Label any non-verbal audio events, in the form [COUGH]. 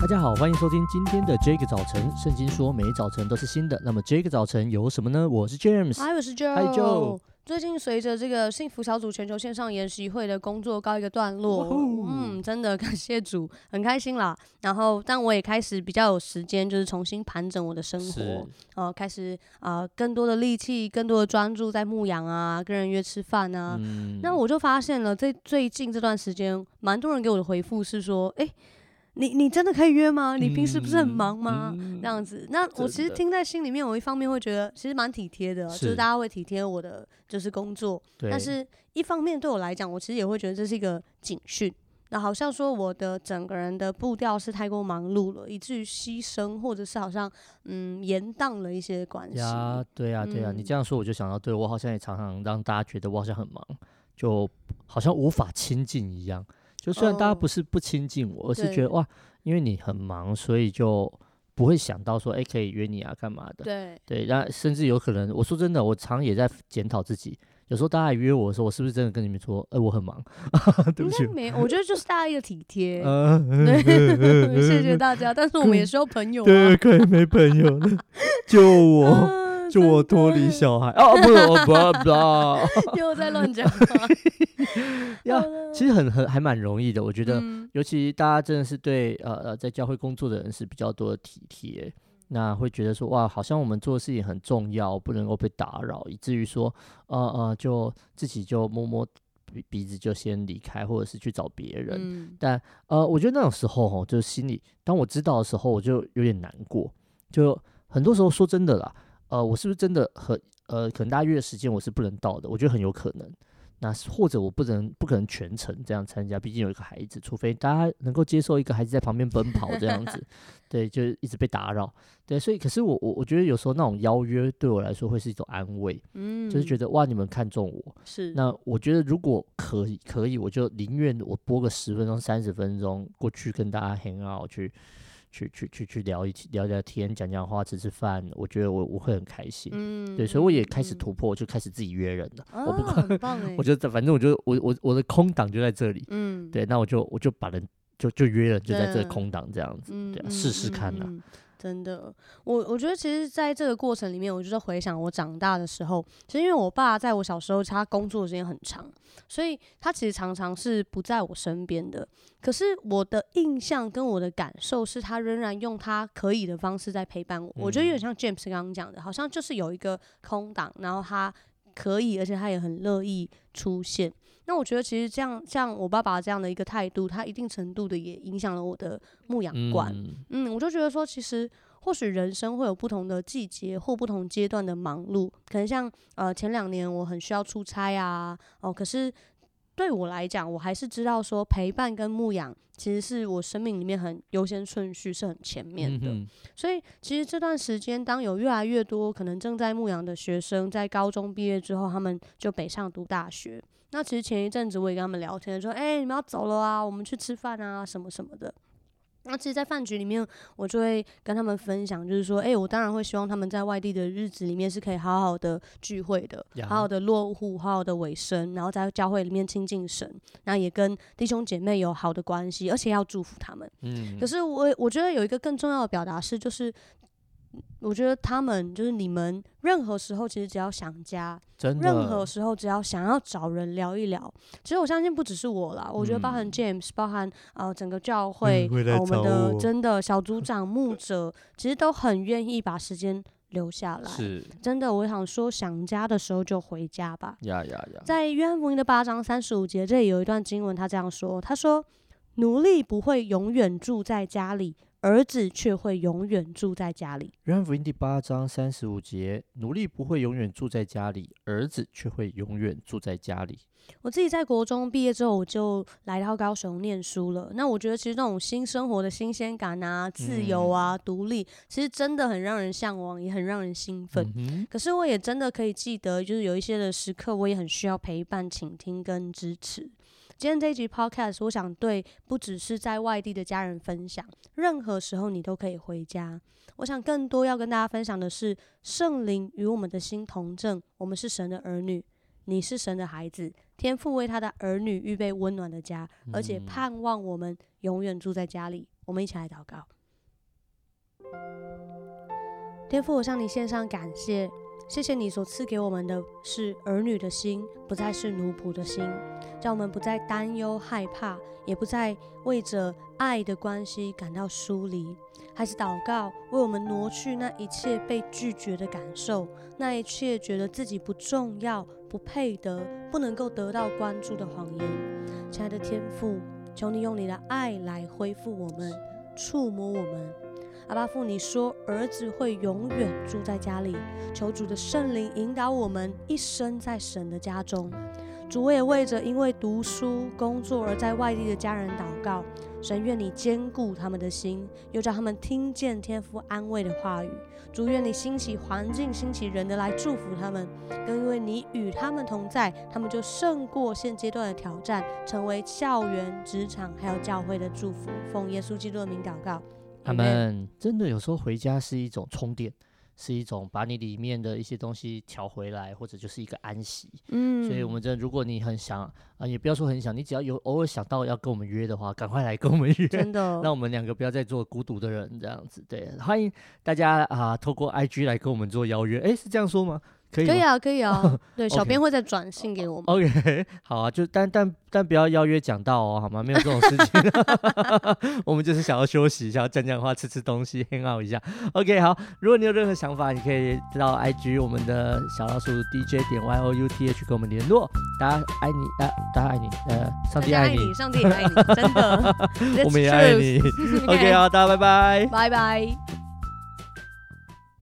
大家好，欢迎收听今天的 Jake 早晨。圣经说，每一早晨都是新的。那么 Jake 早晨有什么呢？我是 James，嗨，我是 Joe。嗨，Joe。最近随着这个幸福小组全球线上研习会的工作告一个段落，嗯，真的感谢主，很开心啦。然后，但我也开始比较有时间，就是重新盘整我的生活，哦、呃，开始啊、呃，更多的力气，更多的专注在牧羊啊，跟人约吃饭啊。嗯、那我就发现了，在最近这段时间，蛮多人给我的回复是说，哎。你你真的可以约吗？你平时不是很忙吗？嗯、这样子，那我其实听在心里面，我一方面会觉得其实蛮体贴的，是就是大家会体贴我的就是工作，但是一方面对我来讲，我其实也会觉得这是一个警讯。那好像说我的整个人的步调是太过忙碌了，以至于牺牲或者是好像嗯延宕了一些关系。呀，对呀、啊，对呀、啊，嗯、你这样说我就想到，对我好像也常常让大家觉得我好像很忙，就好像无法亲近一样。就虽然大家不是不亲近我，哦、而是觉得哇，因为你很忙，所以就不会想到说，哎、欸，可以约你啊，干嘛的？对对，那甚至有可能，我说真的，我常也在检讨自己。有时候大家约我的时候，我是不是真的跟你们说，哎、欸，我很忙？[LAUGHS] 对不起，没，我觉得就是大家一个体贴。对，谢谢大家。[LAUGHS] 但是我们也需要朋友、啊。对，可以没朋友了，救我。就我脱离小孩哦，不不不，[LAUGHS] 又在乱讲话。呀，其实很很还蛮容易的，我觉得，尤其大家真的是对呃呃在教会工作的人是比较多的体贴，那会觉得说哇，好像我们做的事情很重要，不能够被打扰，以至于说呃呃就自己就摸摸鼻鼻子就先离开，或者是去找别人。嗯、但呃，我觉得那种时候哈，就是心里当我知道的时候，我就有点难过。就很多时候说真的啦。呃，我是不是真的很呃，可能大家约的时间我是不能到的？我觉得很有可能。那或者我不能不可能全程这样参加，毕竟有一个孩子，除非大家能够接受一个孩子在旁边奔跑这样子，[LAUGHS] 对，就一直被打扰，对，所以可是我我我觉得有时候那种邀约对我来说会是一种安慰，嗯，就是觉得哇，你们看中我，是，那我觉得如果可以可以，我就宁愿我播个十分钟、三十分钟过去跟大家 hang out 去。去去去去聊一起聊聊天，讲讲话，吃吃饭，我觉得我我会很开心。嗯，对，所以我也开始突破，嗯、就开始自己约人了。啊、我不管，我觉得反正我就我我我的空档就在这里。嗯，对，那我就我就把人就就约了，就在这个空档这样子，对，对啊，试试看呢、啊。真的，我我觉得其实在这个过程里面，我就是回想我长大的时候，其实因为我爸在我小时候他工作的时间很长，所以他其实常常是不在我身边的。可是我的印象跟我的感受是他仍然用他可以的方式在陪伴我。嗯、我觉得有点像 James 刚刚讲的，好像就是有一个空档，然后他可以，而且他也很乐意出现。那我觉得其实这样，像我爸爸这样的一个态度，他一定程度的也影响了我的牧羊观。嗯，嗯，我就觉得说，其实或许人生会有不同的季节或不同阶段的忙碌，可能像呃前两年我很需要出差啊，哦，可是。对我来讲，我还是知道说陪伴跟牧养其实是我生命里面很优先顺序，是很前面的。嗯、所以其实这段时间，当有越来越多可能正在牧养的学生在高中毕业之后，他们就北上读大学。那其实前一阵子我也跟他们聊天，说：“哎，你们要走了啊，我们去吃饭啊，什么什么的。”那其实，在饭局里面，我就会跟他们分享，就是说，哎、欸，我当然会希望他们在外地的日子里面是可以好好的聚会的，好好的落户，好好的尾声，然后在教会里面亲近神，然后也跟弟兄姐妹有好的关系，而且要祝福他们。嗯，可是我我觉得有一个更重要的表达是，就是。我觉得他们就是你们，任何时候其实只要想家，任何时候只要想要找人聊一聊，其实我相信不只是我啦，嗯、我觉得包含 James，包含啊、呃、整个教会，我们的真的小组 [LAUGHS] 长、牧者，其实都很愿意把时间留下来。是，真的，我想说，想家的时候就回家吧。呀呀呀！在约翰福音的八章三十五节，这里有一段经文，他这样说：“他说，奴隶不会永远住在家里。”儿子却会永远住在家里。约翰福音第八章三十五节：奴隶不会永远住在家里，儿子却会永远住在家里。我自己在国中毕业之后，我就来到高雄念书了。那我觉得，其实那种新生活的新鲜感啊、自由啊、独立，其实真的很让人向往，也很让人兴奋。嗯、可是，我也真的可以记得，就是有一些的时刻，我也很需要陪伴、倾听跟支持。今天这一集 Podcast，我想对不只是在外地的家人分享，任何时候你都可以回家。我想更多要跟大家分享的是，圣灵与我们的心同证，我们是神的儿女。你是神的孩子，天父为他的儿女预备温暖的家，而且盼望我们永远住在家里。我们一起来祷告。天父，我向你献上感谢，谢谢你所赐给我们的是儿女的心，不再是奴仆的心，叫我们不再担忧害怕，也不再为着爱的关系感到疏离。还是祷告，为我们挪去那一切被拒绝的感受，那一切觉得自己不重要、不配得、不能够得到关注的谎言。亲爱的天父，求你用你的爱来恢复我们，触摸我们。阿爸父，你说儿子会永远住在家里，求主的圣灵引导我们一生在神的家中。主，我也为着因为读书、工作而在外地的家人祷告，神愿你坚固他们的心，又叫他们听见天父安慰的话语。主，愿你兴起环境、兴起人的来祝福他们，更因为你与他们同在，他们就胜过现阶段的挑战，成为校园、职场还有教会的祝福。奉耶稣基督的名祷告。他们真的有时候回家是一种充电，是一种把你里面的一些东西调回来，或者就是一个安息。嗯，所以我们真的，如果你很想啊，也不要说很想，你只要有偶尔想到要跟我们约的话，赶快来跟我们约。真的，[LAUGHS] 让我们两个不要再做孤独的人这样子。对，欢迎大家啊，透过 IG 来跟我们做邀约。诶，是这样说吗？可以，可以啊，可以啊。[LAUGHS] 对，小编会再转信给我们。OK，[LAUGHS] 好啊，就但但但不要邀约讲到哦，好吗？没有这种事情。[LAUGHS] 我们就是想要休息一下，讲讲话，吃吃东西，hang out 一下。OK，好。如果你有任何想法，你可以到 IG 我们的小老鼠 DJ 点 Y O U T H 跟我们联络。大家爱你，呃，大家爱你，呃，上帝爱你，上帝爱你，真的。我们也爱你。OK，好，大家拜拜，拜拜。